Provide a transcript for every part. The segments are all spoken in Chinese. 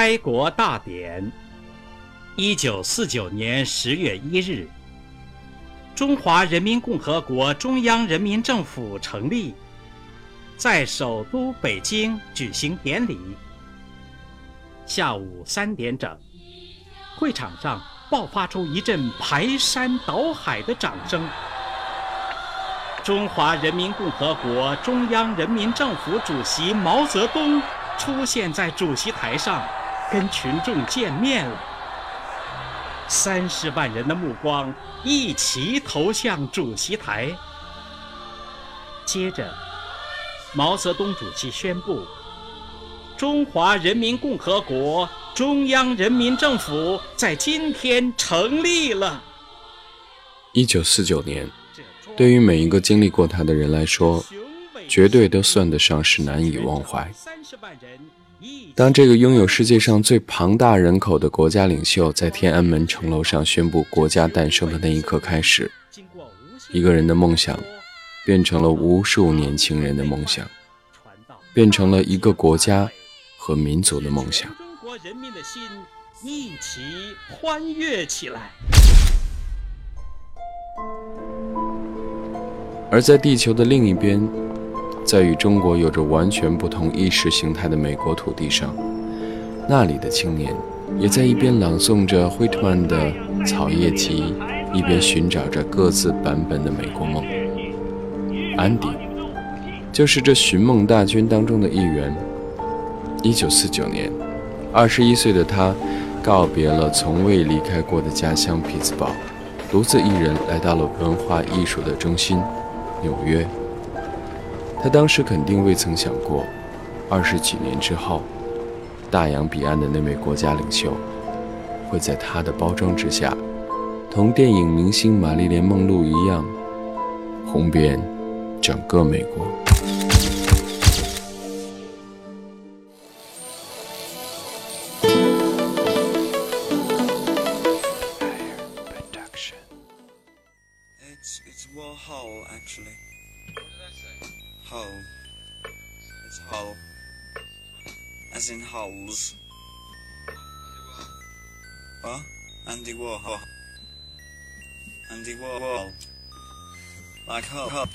开国大典。一九四九年十月一日，中华人民共和国中央人民政府成立，在首都北京举行典礼。下午三点整，会场上爆发出一阵排山倒海的掌声。中华人民共和国中央人民政府主席毛泽东出现在主席台上，跟群众见面了。三十万人的目光一齐投向主席台。接着，毛泽东主席宣布：“中华人民共和国中央人民政府在今天成立了。”一九四九年，对于每一个经历过它的人来说，绝对都算得上是难以忘怀。当这个拥有世界上最庞大人口的国家领袖在天安门城楼上宣布国家诞生的那一刻开始，一个人的梦想变成了无数年轻人的梦想，变成了一个国家和民族的梦想。中国人民的心一起欢悦起来。而在地球的另一边。在与中国有着完全不同意识形态的美国土地上，那里的青年也在一边朗诵着惠特曼的《草叶集》，一边寻找着各自版本的美国梦。安迪就是这寻梦大军当中的一员。一九四九年，二十一岁的他告别了从未离开过的家乡匹兹堡，独自一人来到了文化艺术的中心——纽约。他当时肯定未曾想过，二十几年之后，大洋彼岸的那位国家领袖，会在他的包装之下，同电影明星玛丽莲梦露一样，红遍整个美国。What? Andy Warhol. Andy Warhol. Like Hull. Hull.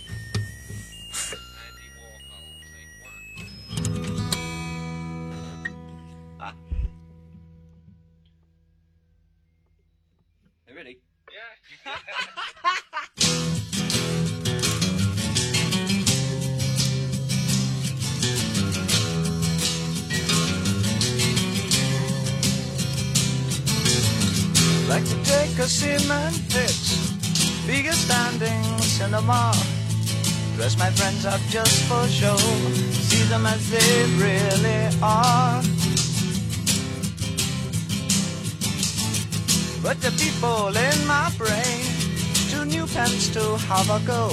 New pens to have a go.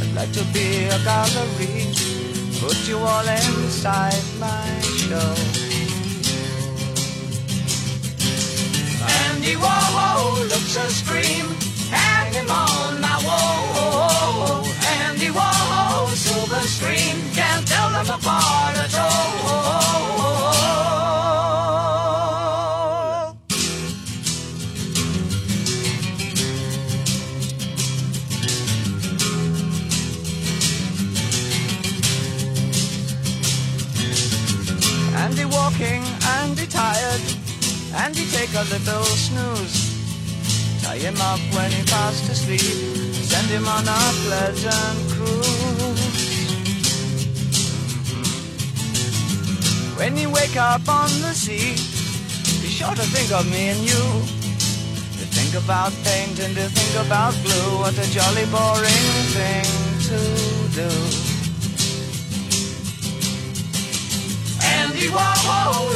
I'd like to be a gallery, put you all inside my show. Andy Warhol looks a scream, hang him on my wall. Andy Warhol, silver screen, can't tell them apart at all. A little snooze. Tie him up when he fast asleep, send him on a pleasant cruise. When you wake up on the sea, be sure to think of me and you. To think about paint and to think about glue, what a jolly boring thing to do. Andy Warhol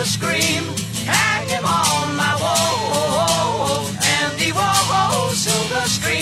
a scream hang him on my wall. Andy Warhol, silver screen,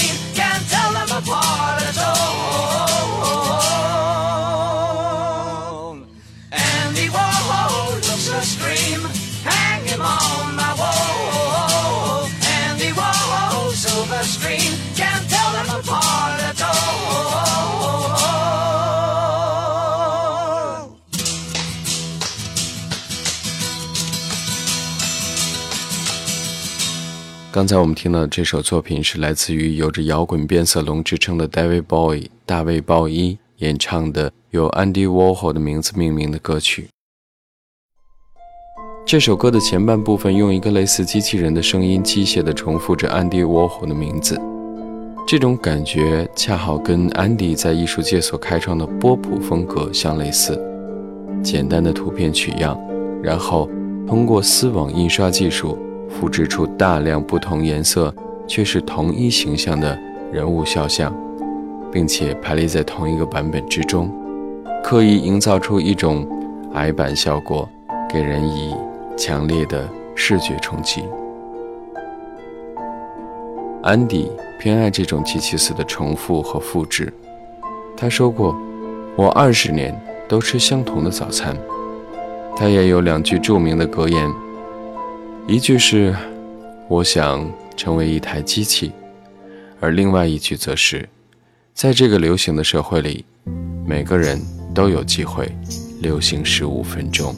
刚才我们听到的这首作品是来自于有着摇滚变色龙之称的 David Bowie 大卫鲍伊演唱的由 Andy Warhol 的名字命名的歌曲。这首歌的前半部分用一个类似机器人的声音机械地重复着 Andy Warhol 的名字，这种感觉恰好跟 Andy 在艺术界所开创的波普风格相类似。简单的图片取样，然后通过丝网印刷技术。复制出大量不同颜色却是同一形象的人物肖像，并且排列在同一个版本之中，刻意营造出一种矮板效果，给人以强烈的视觉冲击。安迪偏爱这种机器似的重复和复制。他说过：“我二十年都吃相同的早餐。”他也有两句著名的格言。一句是“我想成为一台机器”，而另外一句则是“在这个流行的社会里，每个人都有机会流行十五分钟”。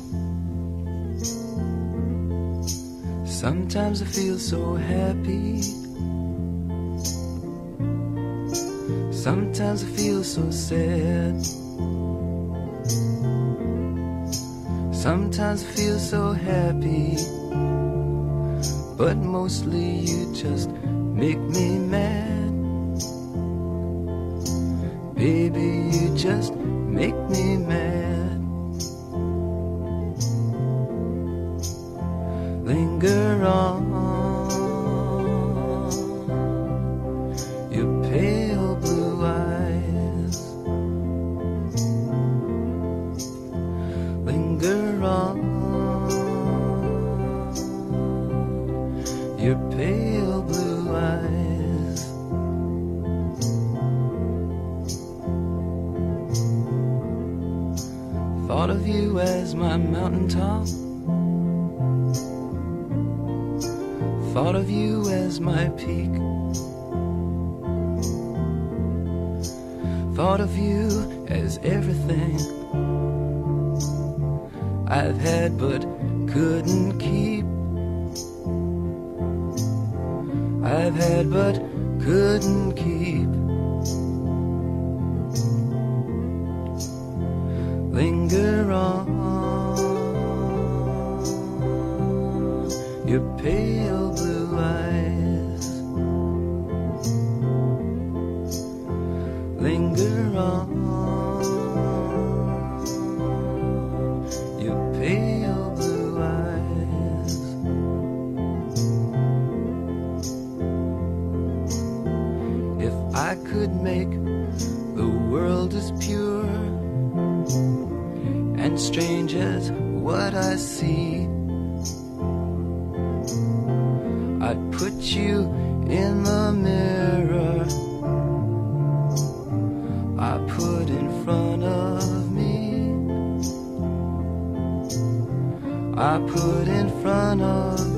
But mostly you just make me mad. Baby, you just make me mad. Linger on. I've had but couldn't keep. Linger on. your pale in front of me. I put in front of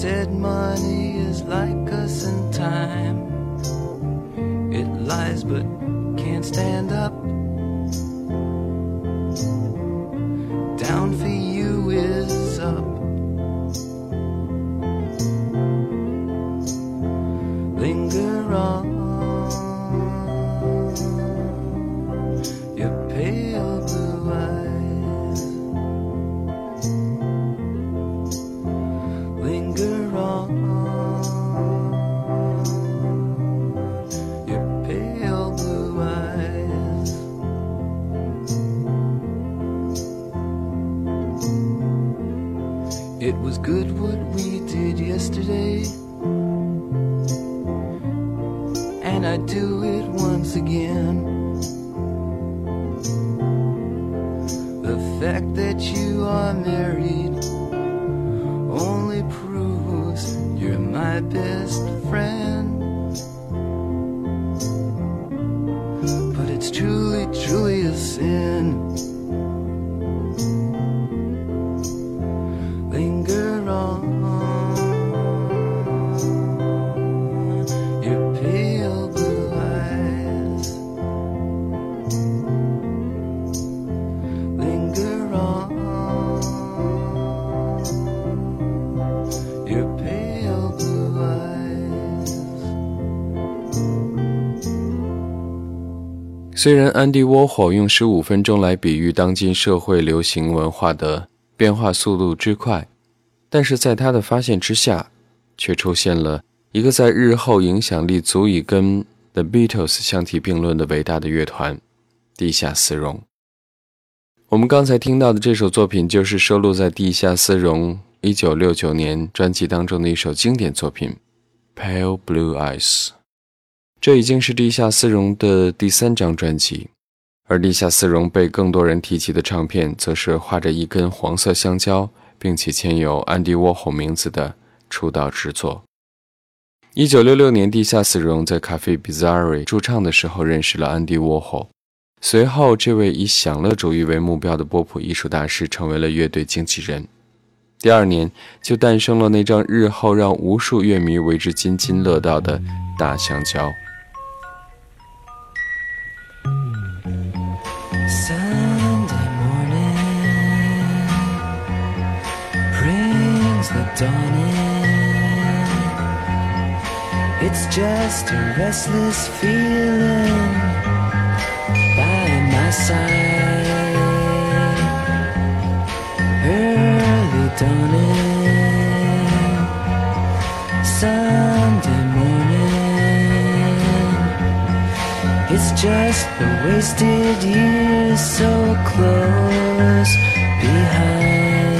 said money is like And I'd do it once again. The fact that you are married only proves you're my best friend. 虽然安迪沃霍用十五分钟来比喻当今社会流行文化的变化速度之快，但是在他的发现之下，却出现了一个在日后影响力足以跟 The Beatles 相提并论的伟大的乐团——地下丝绒。我们刚才听到的这首作品，就是收录在地下丝绒一九六九年专辑当中的一首经典作品《Pale Blue Eyes》。这已经是地下丝绒的第三张专辑，而地下丝绒被更多人提起的唱片，则是画着一根黄色香蕉，并且签有安迪沃霍名字的出道之作。一九六六年，地下丝绒在咖啡 Bizarre 驻唱的时候认识了安迪沃霍，随后这位以享乐主义为目标的波普艺术大师成为了乐队经纪人。第二年，就诞生了那张日后让无数乐迷为之津津乐道的大香蕉。Dawn in. It's just a restless feeling by my side. Early dawning, Sunday morning. It's just the wasted years so close behind.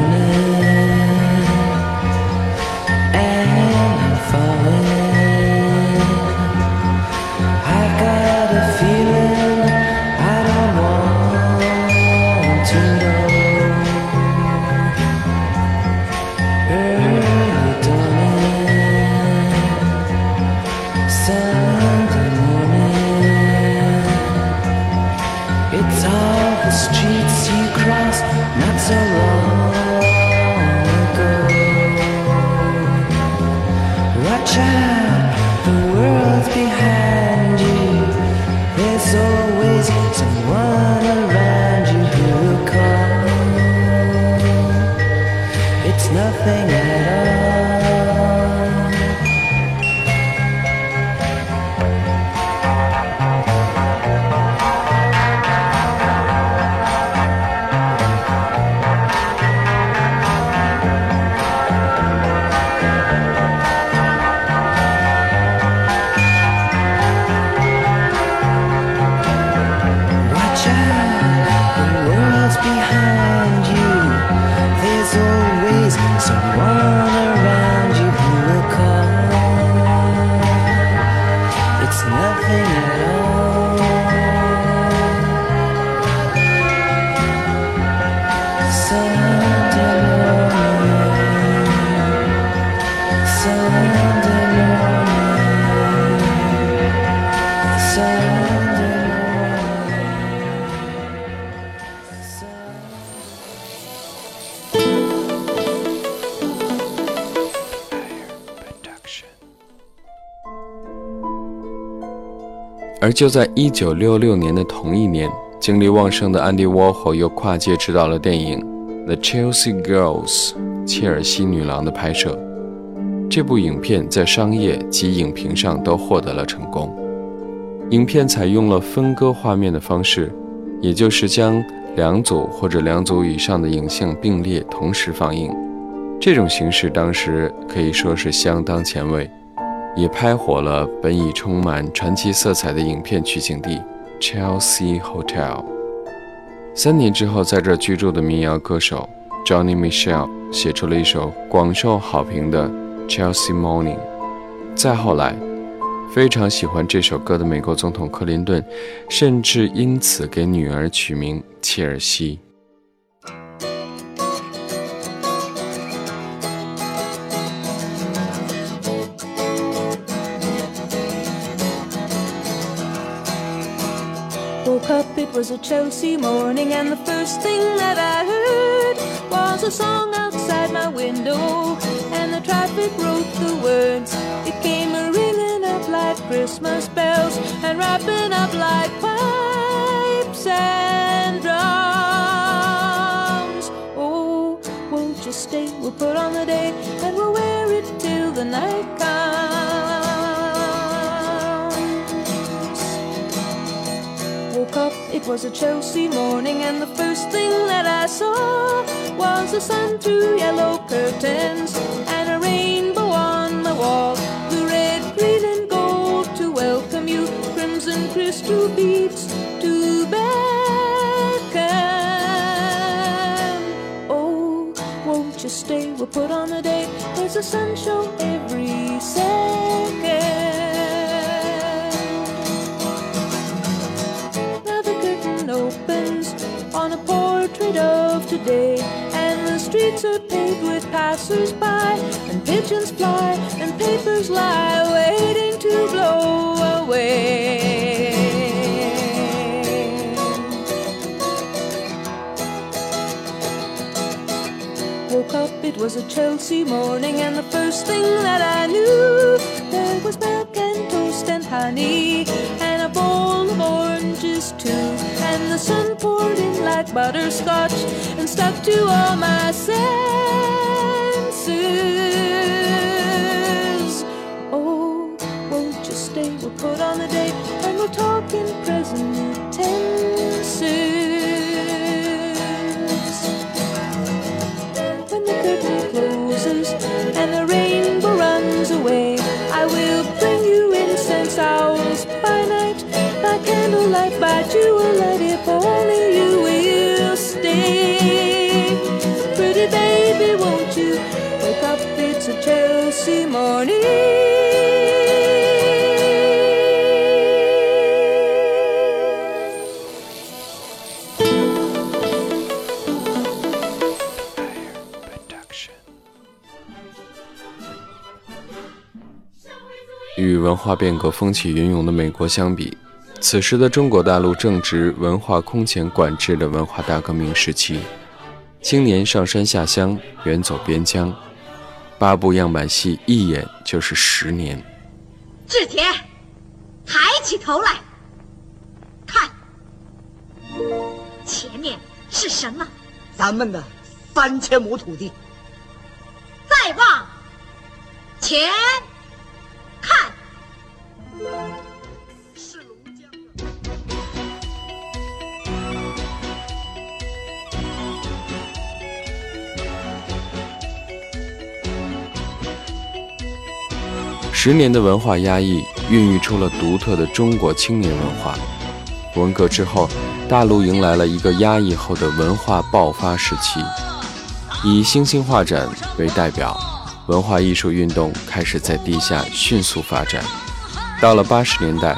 就在1966年的同一年，精力旺盛的安迪沃霍又跨界执导了电影《The Chelsea Girls》切尔西女郎的拍摄。这部影片在商业及影评上都获得了成功。影片采用了分割画面的方式，也就是将两组或者两组以上的影像并列同时放映。这种形式当时可以说是相当前卫，也拍火了本已充满传奇色彩的影片取景地 Chelsea Hotel。三年之后，在这居住的民谣歌手 Johnny Michelle 写出了一首广受好评的《Chelsea Morning》。再后来，非常喜欢这首歌的美国总统克林顿，甚至因此给女儿取名切尔西。Was a Chelsea morning, and the first thing that I heard was a song outside my window, and the traffic wrote the words. It came a ringing up like Christmas bells, and wrapping up like pipes and drums. Oh, won't you stay? We'll put on the day, and we'll wear it till the night comes. It was a Chelsea morning, and the first thing that I saw was the sun through yellow curtains and a rainbow on the wall. The red, green, and gold to welcome you, crimson crystal beads to beckon. Oh, won't you stay? We'll put on a day. There's a sun show every second. Of today, and the streets are paved with passers-by, and pigeons fly, and papers lie waiting to blow away. Woke up, it was a Chelsea morning, and the first thing that I knew, there was milk and toast and honey, and a bowl of oranges too. And the sun poured in like butterscotch and stuck to all my senses. Oh, won't you stay? We'll put on the day, and we'll talk in present tenses. When the curtain closes and the rainbow runs away, I will bring you incense owls by night, by candlelight, by jewellight, if 与文化变革风起云涌的美国相比，此时的中国大陆正值文化空前管制的文化大革命时期，青年上山下乡，远走边疆，八部样板戏一演就是十年。志田，抬起头来，看，前面是什么？咱们的三千亩土地，再望前十年的文化压抑，孕育出了独特的中国青年文化。文革之后，大陆迎来了一个压抑后的文化爆发时期，以星星画展为代表，文化艺术运动开始在地下迅速发展。到了八十年代，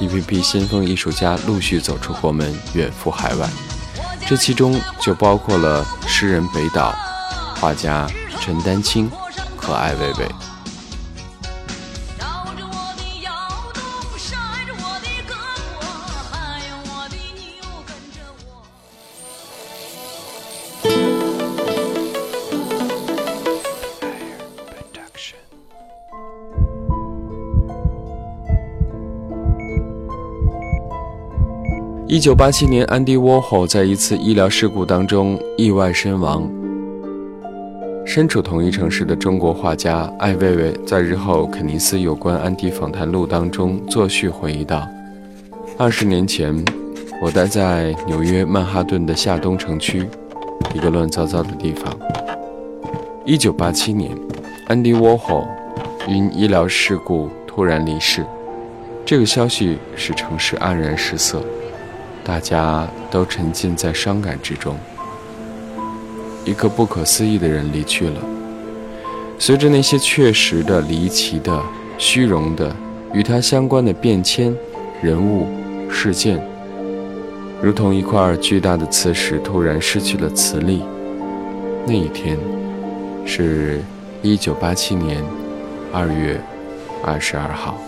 一批批先锋艺术家陆续走出国门，远赴海外。这其中就包括了诗人北岛、画家陈丹青和艾薇薇。一九八七年，安迪沃霍在一次医疗事故当中意外身亡。身处同一城市的中国画家艾未未在日后肯尼斯有关安迪访谈录当中作序回忆道：“二十年前，我待在纽约曼哈顿的下东城区，一个乱糟糟的地方。一九八七年，安迪沃霍因医疗事故突然离世，这个消息使城市黯然失色。”大家都沉浸在伤感之中。一个不可思议的人离去了。随着那些确实的、离奇的、虚荣的与他相关的变迁、人物、事件，如同一块巨大的磁石突然失去了磁力。那一天，是一九八七年二月二十二号。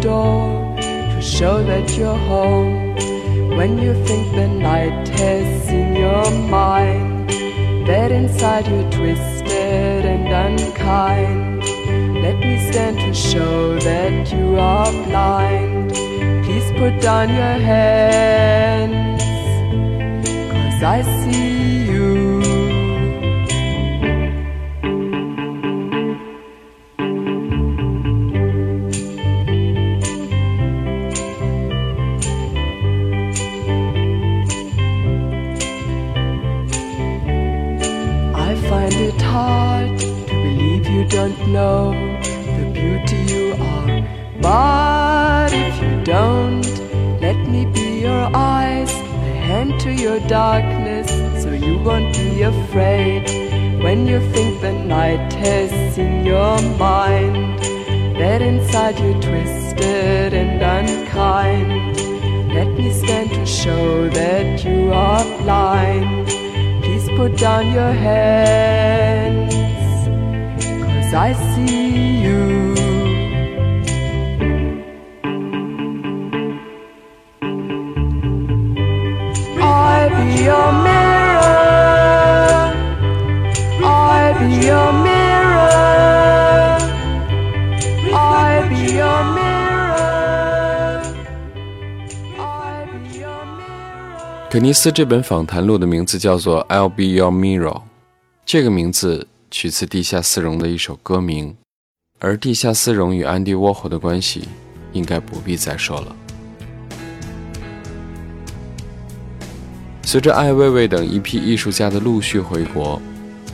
Door to show that you're home. When you think the night has seen your mind, that inside you're twisted and unkind. Let me stand to show that you are blind. Please put down your hands, cause I 尼斯这本访谈录的名字叫做《I'll Be Your Mirror》，这个名字取自地下丝绒的一首歌名，而地下丝绒与安迪沃霍的关系，应该不必再说了。随着艾未未等一批艺术家的陆续回国，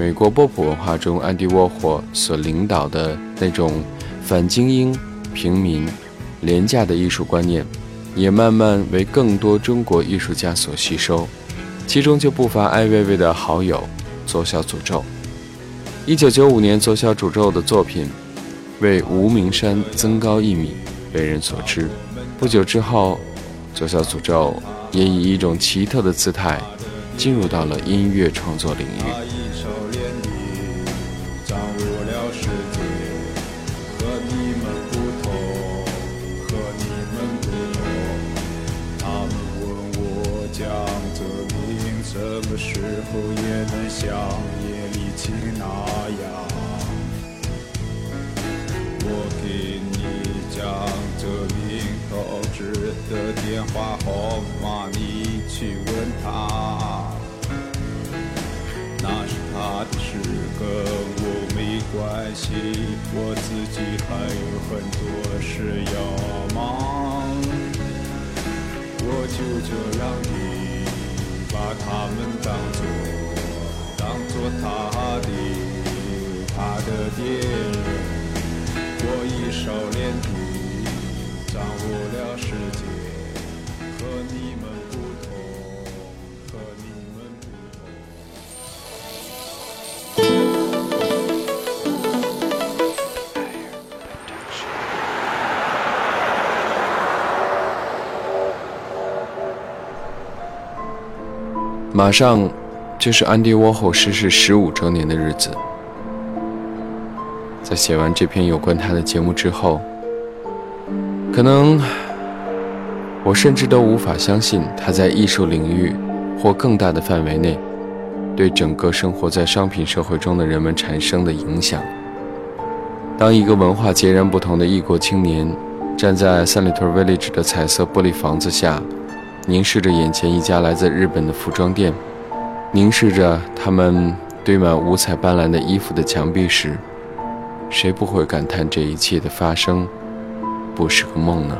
美国波普文化中安迪沃霍所领导的那种反精英、平民、廉价的艺术观念，也慢慢为更多中国艺术家所吸收，其中就不乏艾未未的好友左小诅咒。一九九五年，左小诅咒的作品为无名山增高一米为人所知。不久之后，左小诅咒也以一种奇特的姿态进入到了音乐创作领域。电话号码，你去问他。那是他的事，跟我没关系。我自己还有很多事要忙。我就这样的把他们当作当作他的他的敌人。我一手连地掌握了世界。你们不同，和你们不同。马上就是安迪沃霍逝世十五周年的日子。在写完这篇有关他的节目之后，可能我甚至都无法相信他在艺术领域或更大的范围内，对整个生活在商品社会中的人们产生的影响。当一个文化截然不同的异国青年站在三里屯 Village 的彩色玻璃房子下，凝视着眼前一家来自日本的服装店，凝视着他们堆满五彩斑斓的衣服的墙壁时，谁不会感叹这一切的发生不是个梦呢？